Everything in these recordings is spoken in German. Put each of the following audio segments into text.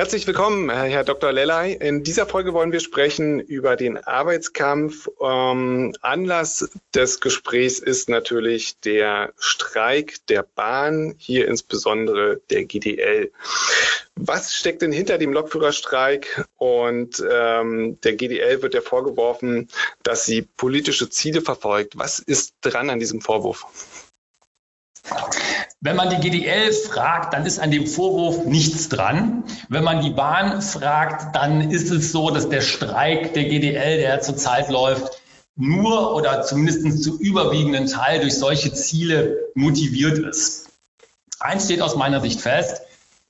Herzlich willkommen, Herr Dr. Lellay. In dieser Folge wollen wir sprechen über den Arbeitskampf. Ähm, Anlass des Gesprächs ist natürlich der Streik der Bahn, hier insbesondere der GDL. Was steckt denn hinter dem Lokführerstreik? Und ähm, der GDL wird ja vorgeworfen, dass sie politische Ziele verfolgt. Was ist dran an diesem Vorwurf? Wenn man die GDL fragt, dann ist an dem Vorwurf nichts dran. Wenn man die Bahn fragt, dann ist es so, dass der Streik der GDL, der zurzeit läuft, nur oder zumindest zu überwiegenden Teil durch solche Ziele motiviert ist. Eins steht aus meiner Sicht fest,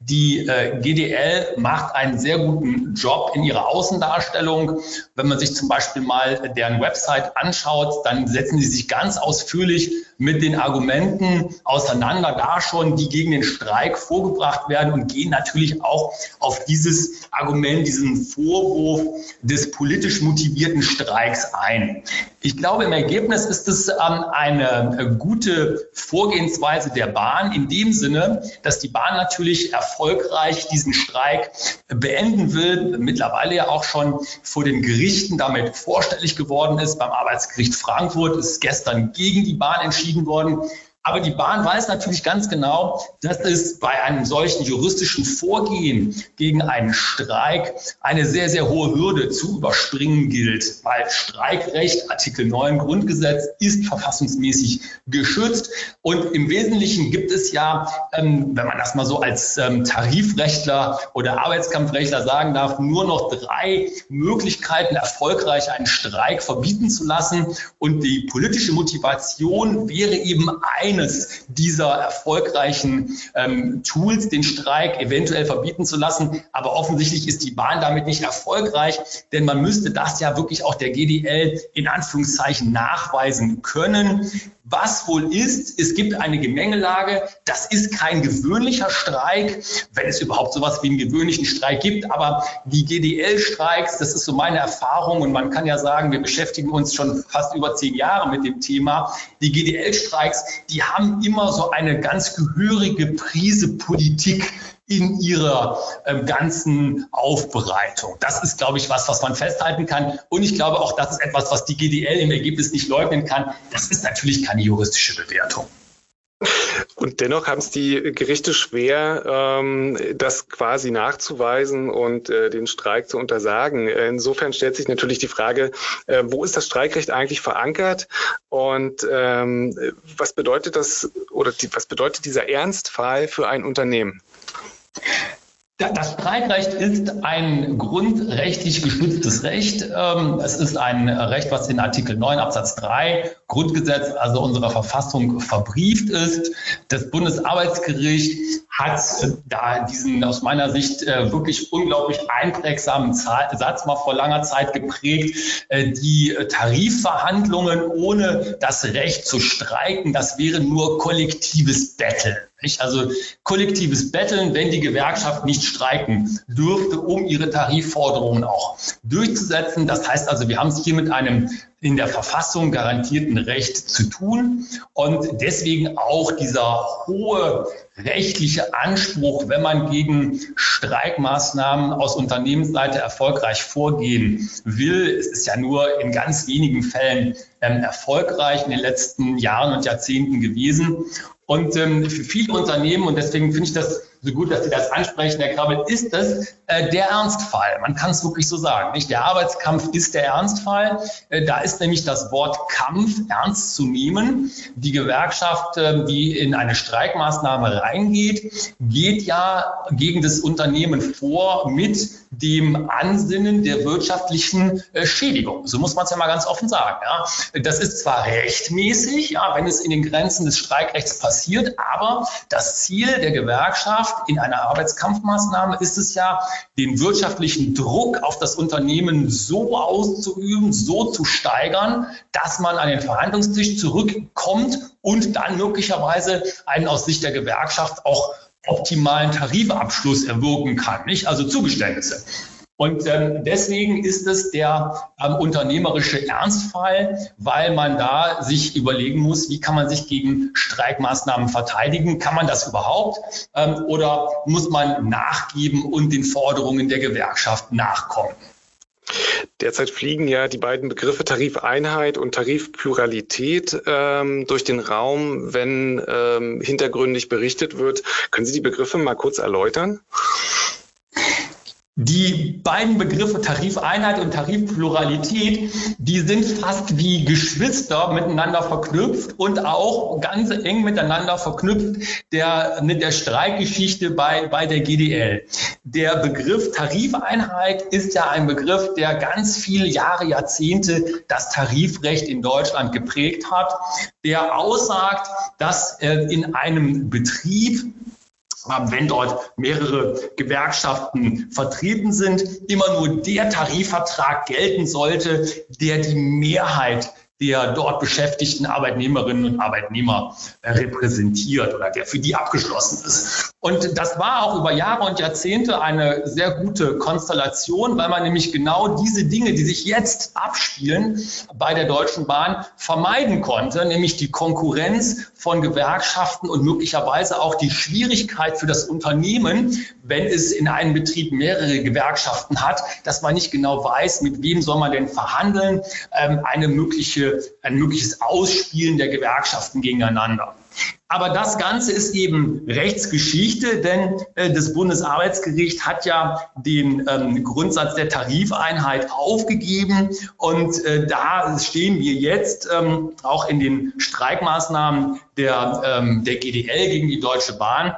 die äh, GDL macht einen sehr guten Job in ihrer Außendarstellung. Wenn man sich zum Beispiel mal deren Website anschaut, dann setzen sie sich ganz ausführlich mit den Argumenten auseinander, da schon, die gegen den Streik vorgebracht werden und gehen natürlich auch auf dieses Argument, diesen Vorwurf des politisch motivierten Streiks ein. Ich glaube, im Ergebnis ist es ähm, eine äh, gute Vorgehensweise der Bahn in dem Sinne, dass die Bahn natürlich erfolgreich diesen Streik beenden will, mittlerweile ja auch schon vor den Gerichten damit vorstellig geworden ist. Beim Arbeitsgericht Frankfurt ist gestern gegen die Bahn entschieden worden. Aber die Bahn weiß natürlich ganz genau, dass es bei einem solchen juristischen Vorgehen gegen einen Streik eine sehr, sehr hohe Hürde zu überspringen gilt. Weil Streikrecht, Artikel 9 Grundgesetz, ist verfassungsmäßig geschützt. Und im Wesentlichen gibt es ja, ähm, wenn man das mal so als ähm, Tarifrechtler oder Arbeitskampfrechtler sagen darf, nur noch drei Möglichkeiten, erfolgreich einen Streik verbieten zu lassen. Und die politische Motivation wäre eben ein, eines dieser erfolgreichen ähm, Tools, den Streik eventuell verbieten zu lassen. Aber offensichtlich ist die Bahn damit nicht erfolgreich, denn man müsste das ja wirklich auch der GDL in Anführungszeichen nachweisen können. Was wohl ist, es gibt eine Gemengelage. Das ist kein gewöhnlicher Streik, wenn es überhaupt sowas wie einen gewöhnlichen Streik gibt. Aber die GDL-Streiks, das ist so meine Erfahrung und man kann ja sagen, wir beschäftigen uns schon fast über zehn Jahre mit dem Thema. Die GDL-Streiks, die haben immer so eine ganz gehörige Prise Politik in ihrer äh, ganzen Aufbereitung. Das ist, glaube ich, was, was man festhalten kann. Und ich glaube auch, das ist etwas, was die GDL im Ergebnis nicht leugnen kann. Das ist natürlich keine juristische Bewertung. Und dennoch haben es die Gerichte schwer, ähm, das quasi nachzuweisen und äh, den Streik zu untersagen. Insofern stellt sich natürlich die Frage, äh, wo ist das Streikrecht eigentlich verankert und ähm, was bedeutet das oder die, was bedeutet dieser Ernstfall für ein Unternehmen? Das Streikrecht ist ein grundrechtlich geschütztes Recht. Ähm, es ist ein Recht, was in Artikel 9 Absatz 3 Grundgesetz, also unserer Verfassung, verbrieft ist. Das Bundesarbeitsgericht hat da diesen aus meiner Sicht äh, wirklich unglaublich einprägsamen Satz mal vor langer Zeit geprägt. Äh, die Tarifverhandlungen ohne das Recht zu streiken, das wäre nur kollektives Betteln. Nicht? Also kollektives Betteln, wenn die Gewerkschaft nicht streiken dürfte, um ihre Tarifforderungen auch durchzusetzen. Das heißt also, wir haben es hier mit einem in der Verfassung garantierten Recht zu tun und deswegen auch dieser hohe rechtliche Anspruch, wenn man gegen Streikmaßnahmen aus Unternehmensseite erfolgreich vorgehen will. Es ist ja nur in ganz wenigen Fällen ähm, erfolgreich in den letzten Jahren und Jahrzehnten gewesen. Und ähm, für viele Unternehmen, und deswegen finde ich das so gut, dass Sie das ansprechen, Herr Krabbel, ist das äh, der Ernstfall. Man kann es wirklich so sagen. Nicht? Der Arbeitskampf ist der Ernstfall. Äh, da ist nämlich das Wort Kampf ernst zu nehmen. Die Gewerkschaft, äh, die in eine Streikmaßnahme reingeht, geht ja gegen das Unternehmen vor mit dem Ansinnen der wirtschaftlichen äh, Schädigung. So muss man es ja mal ganz offen sagen. Ja. Das ist zwar rechtmäßig, ja, wenn es in den Grenzen des Streikrechts passiert, aber das Ziel der Gewerkschaft Gewerkschaft in einer Arbeitskampfmaßnahme ist es ja, den wirtschaftlichen Druck auf das Unternehmen so auszuüben, so zu steigern, dass man an den Verhandlungstisch zurückkommt und dann möglicherweise einen aus Sicht der Gewerkschaft auch optimalen Tarifabschluss erwirken kann, nicht? Also Zugeständnisse. Und ähm, deswegen ist es der ähm, unternehmerische Ernstfall, weil man da sich überlegen muss, wie kann man sich gegen Streikmaßnahmen verteidigen? Kann man das überhaupt? Ähm, oder muss man nachgeben und den Forderungen der Gewerkschaft nachkommen? Derzeit fliegen ja die beiden Begriffe Tarifeinheit und Tarifpluralität ähm, durch den Raum, wenn ähm, hintergründig berichtet wird. Können Sie die Begriffe mal kurz erläutern? Die beiden Begriffe Tarifeinheit und Tarifpluralität, die sind fast wie Geschwister miteinander verknüpft und auch ganz eng miteinander verknüpft der, mit der Streikgeschichte bei, bei der GDL. Der Begriff Tarifeinheit ist ja ein Begriff, der ganz viele Jahre, Jahrzehnte das Tarifrecht in Deutschland geprägt hat, der aussagt, dass äh, in einem Betrieb wenn dort mehrere Gewerkschaften vertreten sind, immer nur der Tarifvertrag gelten sollte, der die Mehrheit der dort beschäftigten Arbeitnehmerinnen und Arbeitnehmer äh, repräsentiert oder der für die abgeschlossen ist. Und das war auch über Jahre und Jahrzehnte eine sehr gute Konstellation, weil man nämlich genau diese Dinge, die sich jetzt abspielen bei der Deutschen Bahn, vermeiden konnte, nämlich die Konkurrenz von Gewerkschaften und möglicherweise auch die Schwierigkeit für das Unternehmen, wenn es in einem Betrieb mehrere Gewerkschaften hat, dass man nicht genau weiß, mit wem soll man denn verhandeln, ähm, eine mögliche ein mögliches Ausspielen der Gewerkschaften gegeneinander. Aber das Ganze ist eben Rechtsgeschichte, denn äh, das Bundesarbeitsgericht hat ja den ähm, Grundsatz der Tarifeinheit aufgegeben und äh, da stehen wir jetzt ähm, auch in den Streikmaßnahmen der, ähm, der GDL gegen die Deutsche Bahn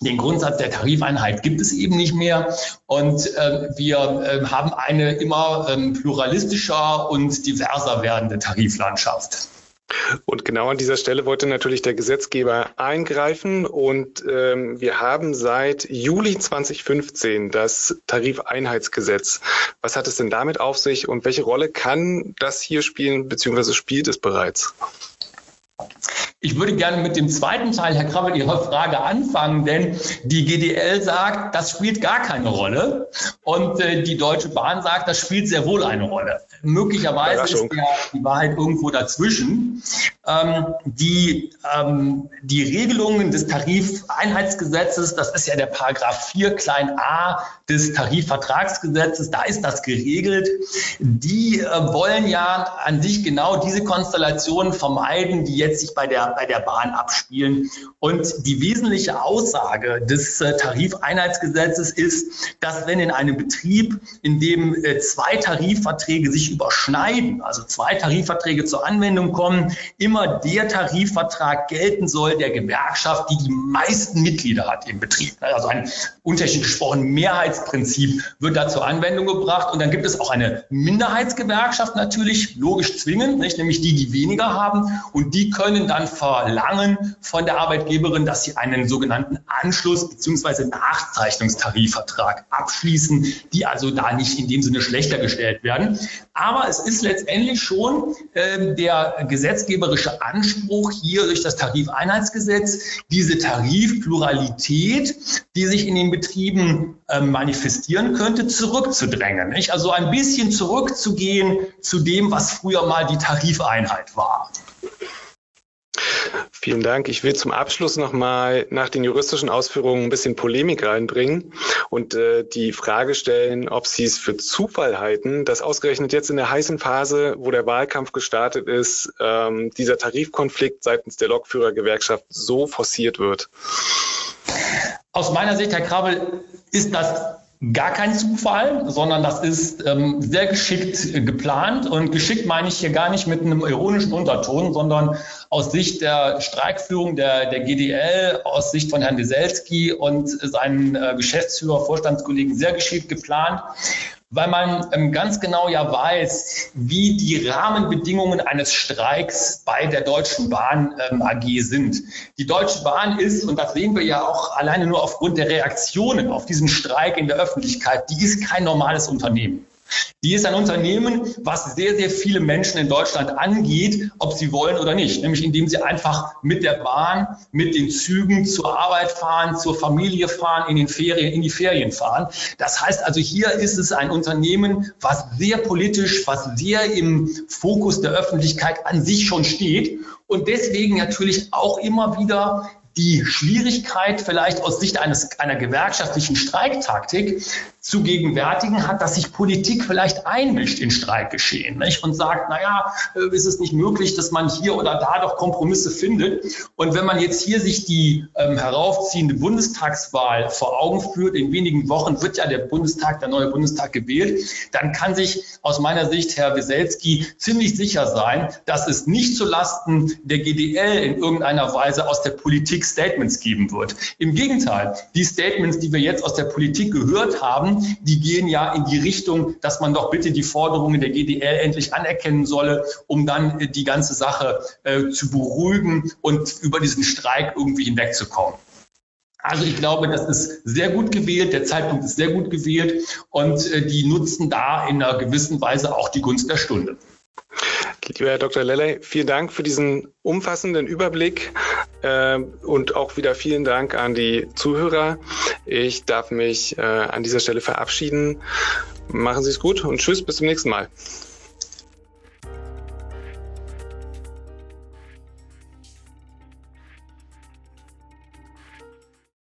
den Grundsatz der Tarifeinheit gibt es eben nicht mehr und äh, wir äh, haben eine immer ähm, pluralistischer und diverser werdende Tariflandschaft. Und genau an dieser Stelle wollte natürlich der Gesetzgeber eingreifen und ähm, wir haben seit Juli 2015 das Tarifeinheitsgesetz. Was hat es denn damit auf sich und welche Rolle kann das hier spielen, beziehungsweise spielt es bereits? Ich würde gerne mit dem zweiten Teil, Herr Krabbel, Ihrer Frage anfangen, denn die GDL sagt, das spielt gar keine Rolle und äh, die Deutsche Bahn sagt, das spielt sehr wohl eine Rolle. Möglicherweise ist ja die Wahrheit irgendwo dazwischen. Ähm, die, ähm, die Regelungen des Tarifeinheitsgesetzes, das ist ja der Paragraph 4 klein a des Tarifvertragsgesetzes, da ist das geregelt. Die äh, wollen ja an sich genau diese Konstellationen vermeiden, die jetzt sich bei der, bei der Bahn abspielen. Und die wesentliche Aussage des äh, Tarifeinheitsgesetzes ist, dass wenn in einem Betrieb, in dem äh, zwei Tarifverträge sich überschneiden, also zwei Tarifverträge zur Anwendung kommen, immer der Tarifvertrag gelten soll der Gewerkschaft, die die meisten Mitglieder hat im Betrieb. Also ein unterschiedlich gesprochen Mehrheitsprinzip wird da zur Anwendung gebracht. Und dann gibt es auch eine Minderheitsgewerkschaft natürlich, logisch zwingend, nicht? nämlich die, die weniger haben. Und die können dann verlangen von der Arbeitgeberin, dass sie einen sogenannten Anschluss- bzw. Nachzeichnungstarifvertrag abschließen, die also da nicht in dem Sinne schlechter gestellt werden. Aber es ist letztendlich schon äh, der gesetzgeberische Anspruch hier durch das Tarifeinheitsgesetz, diese Tarifpluralität, die sich in den Betrieben äh, manifestieren könnte, zurückzudrängen. Nicht? Also ein bisschen zurückzugehen zu dem, was früher mal die Tarifeinheit war. Vielen Dank. Ich will zum Abschluss nochmal nach den juristischen Ausführungen ein bisschen Polemik reinbringen und äh, die Frage stellen, ob Sie es für Zufall halten, dass ausgerechnet jetzt in der heißen Phase, wo der Wahlkampf gestartet ist, ähm, dieser Tarifkonflikt seitens der Lokführergewerkschaft so forciert wird. Aus meiner Sicht, Herr Krabbel, ist das gar kein Zufall, sondern das ist ähm, sehr geschickt geplant. Und geschickt meine ich hier gar nicht mit einem ironischen Unterton, sondern aus Sicht der Streikführung der, der GDL, aus Sicht von Herrn Weselski und seinen äh, Geschäftsführer, Vorstandskollegen sehr geschickt geplant. Weil man ähm, ganz genau ja weiß, wie die Rahmenbedingungen eines Streiks bei der Deutschen Bahn ähm, AG sind. Die Deutsche Bahn ist, und das sehen wir ja auch alleine nur aufgrund der Reaktionen auf diesen Streik in der Öffentlichkeit, die ist kein normales Unternehmen. Die ist ein Unternehmen, was sehr, sehr viele Menschen in Deutschland angeht, ob sie wollen oder nicht. Nämlich indem sie einfach mit der Bahn, mit den Zügen zur Arbeit fahren, zur Familie fahren, in den Ferien, in die Ferien fahren. Das heißt also, hier ist es ein Unternehmen, was sehr politisch, was sehr im Fokus der Öffentlichkeit an sich schon steht und deswegen natürlich auch immer wieder die Schwierigkeit vielleicht aus Sicht eines, einer gewerkschaftlichen Streiktaktik zu gegenwärtigen hat, dass sich Politik vielleicht einmischt in Streikgeschehen nicht? und sagt, naja, äh, ist es nicht möglich, dass man hier oder da doch Kompromisse findet. Und wenn man jetzt hier sich die ähm, heraufziehende Bundestagswahl vor Augen führt, in wenigen Wochen wird ja der Bundestag, der neue Bundestag gewählt, dann kann sich aus meiner Sicht Herr Weselski ziemlich sicher sein, dass es nicht zulasten der GDL in irgendeiner Weise aus der Politik Statements geben wird. Im Gegenteil, die Statements, die wir jetzt aus der Politik gehört haben, die gehen ja in die Richtung, dass man doch bitte die Forderungen der GDL endlich anerkennen solle, um dann äh, die ganze Sache äh, zu beruhigen und über diesen Streik irgendwie hinwegzukommen. Also ich glaube, das ist sehr gut gewählt, der Zeitpunkt ist sehr gut gewählt und äh, die nutzen da in einer gewissen Weise auch die Gunst der Stunde. Lieber Herr Dr. Lelley, vielen Dank für diesen umfassenden Überblick und auch wieder vielen Dank an die Zuhörer. Ich darf mich äh, an dieser Stelle verabschieden. Machen Sie es gut und tschüss, bis zum nächsten Mal.